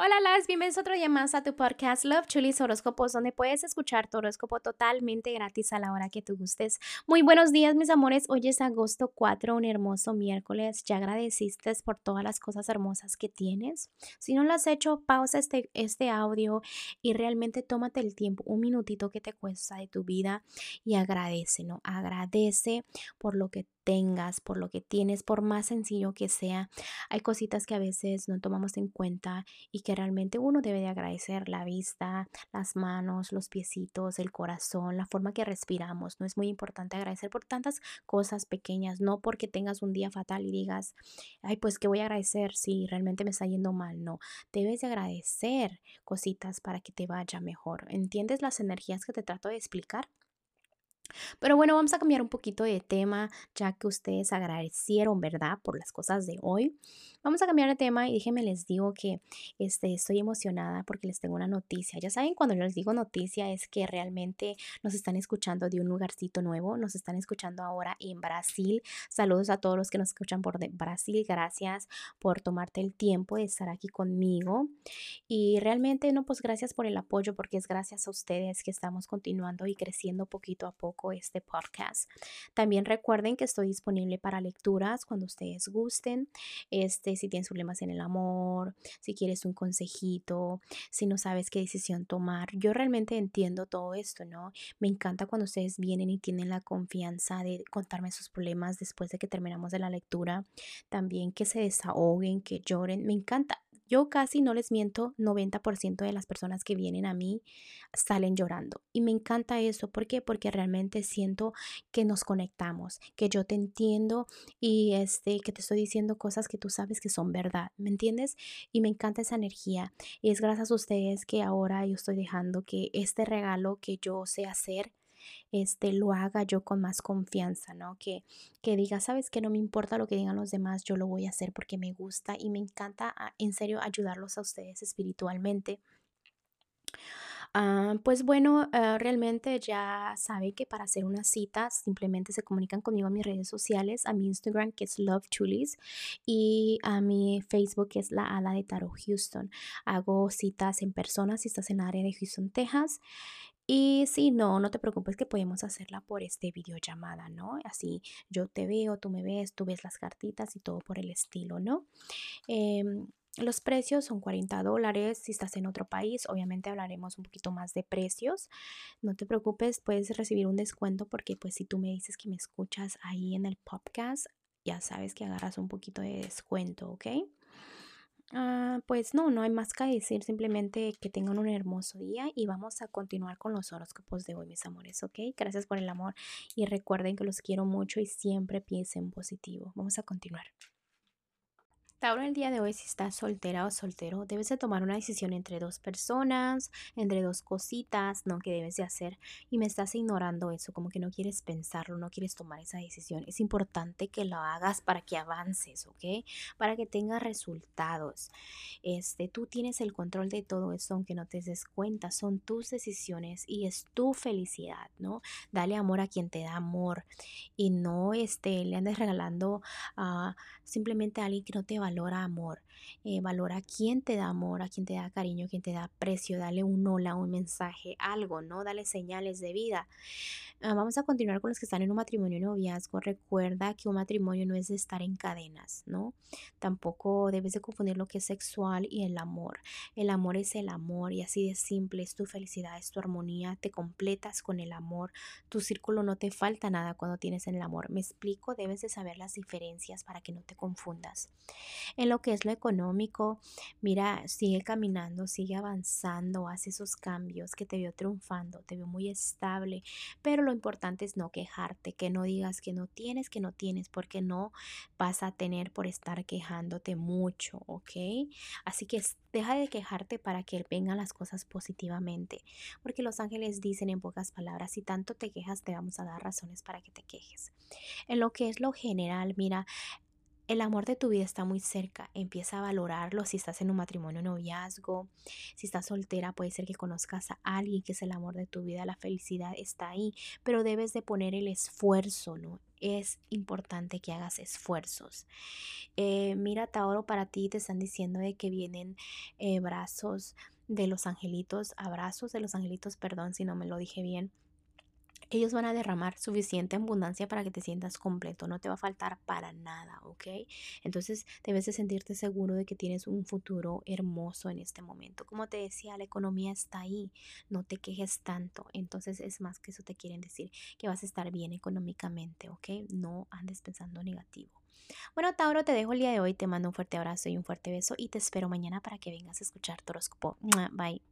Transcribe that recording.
Hola, las bienvenidos otro día más a tu podcast Love Chulis Horóscopos, donde puedes escuchar tu horóscopo totalmente gratis a la hora que tú gustes. Muy buenos días, mis amores. Hoy es agosto 4, un hermoso miércoles. ¿Ya agradeciste por todas las cosas hermosas que tienes? Si no lo has hecho, pausa este, este audio y realmente tómate el tiempo, un minutito que te cuesta de tu vida y agradece, ¿no? Agradece por lo que tengas, por lo que tienes, por más sencillo que sea. Hay cositas que a veces no tomamos en cuenta y que realmente uno debe de agradecer la vista, las manos, los piecitos, el corazón, la forma que respiramos. No es muy importante agradecer por tantas cosas pequeñas, no porque tengas un día fatal y digas, ay, pues que voy a agradecer si realmente me está yendo mal. No, debes de agradecer cositas para que te vaya mejor. ¿Entiendes las energías que te trato de explicar? Pero bueno, vamos a cambiar un poquito de tema, ya que ustedes agradecieron, ¿verdad? Por las cosas de hoy. Vamos a cambiar de tema y déjenme les digo que este, estoy emocionada porque les tengo una noticia. Ya saben, cuando yo les digo noticia es que realmente nos están escuchando de un lugarcito nuevo. Nos están escuchando ahora en Brasil. Saludos a todos los que nos escuchan por Brasil. Gracias por tomarte el tiempo de estar aquí conmigo. Y realmente, no, pues gracias por el apoyo porque es gracias a ustedes que estamos continuando y creciendo poquito a poco este podcast. También recuerden que estoy disponible para lecturas cuando ustedes gusten. Este, si tienes problemas en el amor, si quieres un consejito, si no sabes qué decisión tomar. Yo realmente entiendo todo esto, ¿no? Me encanta cuando ustedes vienen y tienen la confianza de contarme sus problemas después de que terminamos de la lectura. También que se desahoguen, que lloren. Me encanta. Yo casi no les miento, 90% de las personas que vienen a mí salen llorando. Y me encanta eso. ¿Por qué? Porque realmente siento que nos conectamos, que yo te entiendo y este, que te estoy diciendo cosas que tú sabes que son verdad. ¿Me entiendes? Y me encanta esa energía. Y es gracias a ustedes que ahora yo estoy dejando que este regalo que yo sé hacer este, lo haga yo con más confianza, ¿no? Que, que diga, sabes que no me importa lo que digan los demás, yo lo voy a hacer porque me gusta y me encanta ah, en serio ayudarlos a ustedes espiritualmente. Ah, pues bueno, ah, realmente ya saben que para hacer una cita simplemente se comunican conmigo a mis redes sociales, a mi Instagram que es Love y a mi Facebook que es La Ala de Taro Houston. Hago citas en persona si estás en el área de Houston, Texas. Y si no, no te preocupes que podemos hacerla por este videollamada, ¿no? Así yo te veo, tú me ves, tú ves las cartitas y todo por el estilo, ¿no? Em, los precios son 40 dólares. Si estás en otro país, obviamente hablaremos un poquito más de precios. No te preocupes, puedes recibir un descuento porque pues si tú me dices que me escuchas ahí en el podcast, ya sabes que agarras un poquito de descuento, ¿ok? Ah, pues no, no hay más que decir, simplemente que tengan un hermoso día y vamos a continuar con los horóscopos de hoy, mis amores, ¿ok? Gracias por el amor y recuerden que los quiero mucho y siempre piensen positivo. Vamos a continuar. Tauro, el día de hoy, si estás soltera o soltero, debes de tomar una decisión entre dos personas, entre dos cositas, ¿no? Que debes de hacer y me estás ignorando eso, como que no quieres pensarlo, no quieres tomar esa decisión. Es importante que lo hagas para que avances, ¿ok? Para que tengas resultados. Este, tú tienes el control de todo eso, aunque no te des cuenta, son tus decisiones y es tu felicidad, ¿no? Dale amor a quien te da amor y no este, le andes regalando a simplemente a alguien que no te valora amor. Eh, valora a quien te da amor, a quien te da cariño, a quien te da aprecio. Dale un hola, un mensaje, algo, ¿no? Dale señales de vida. Ah, vamos a continuar con los que están en un matrimonio noviazgo. Recuerda que un matrimonio no es de estar en cadenas, ¿no? Tampoco debes de confundir lo que es sexual y el amor. El amor es el amor y así de simple es tu felicidad, es tu armonía. Te completas con el amor. Tu círculo no te falta nada cuando tienes el amor. Me explico, debes de saber las diferencias para que no te confundas. En lo que es lo económico, mira, sigue caminando, sigue avanzando, hace esos cambios que te veo triunfando, te veo muy estable, pero lo importante es no quejarte, que no digas que no tienes, que no tienes, porque no vas a tener por estar quejándote mucho, ¿ok? Así que deja de quejarte para que vengan las cosas positivamente, porque los ángeles dicen en pocas palabras, si tanto te quejas, te vamos a dar razones para que te quejes. En lo que es lo general, mira, el amor de tu vida está muy cerca. Empieza a valorarlo si estás en un matrimonio noviazgo. Si estás soltera, puede ser que conozcas a alguien que es el amor de tu vida. La felicidad está ahí, pero debes de poner el esfuerzo, ¿no? es importante que hagas esfuerzos. Eh, mira, Tauro, para ti te están diciendo de que vienen eh, brazos de los angelitos, abrazos de los angelitos, perdón si no me lo dije bien ellos van a derramar suficiente abundancia para que te sientas completo, no te va a faltar para nada, ¿ok? Entonces debes de sentirte seguro de que tienes un futuro hermoso en este momento. Como te decía, la economía está ahí, no te quejes tanto. Entonces es más que eso te quieren decir, que vas a estar bien económicamente, ¿ok? No andes pensando negativo. Bueno, Tauro, te dejo el día de hoy, te mando un fuerte abrazo y un fuerte beso y te espero mañana para que vengas a escuchar tu horóscopo. Bye.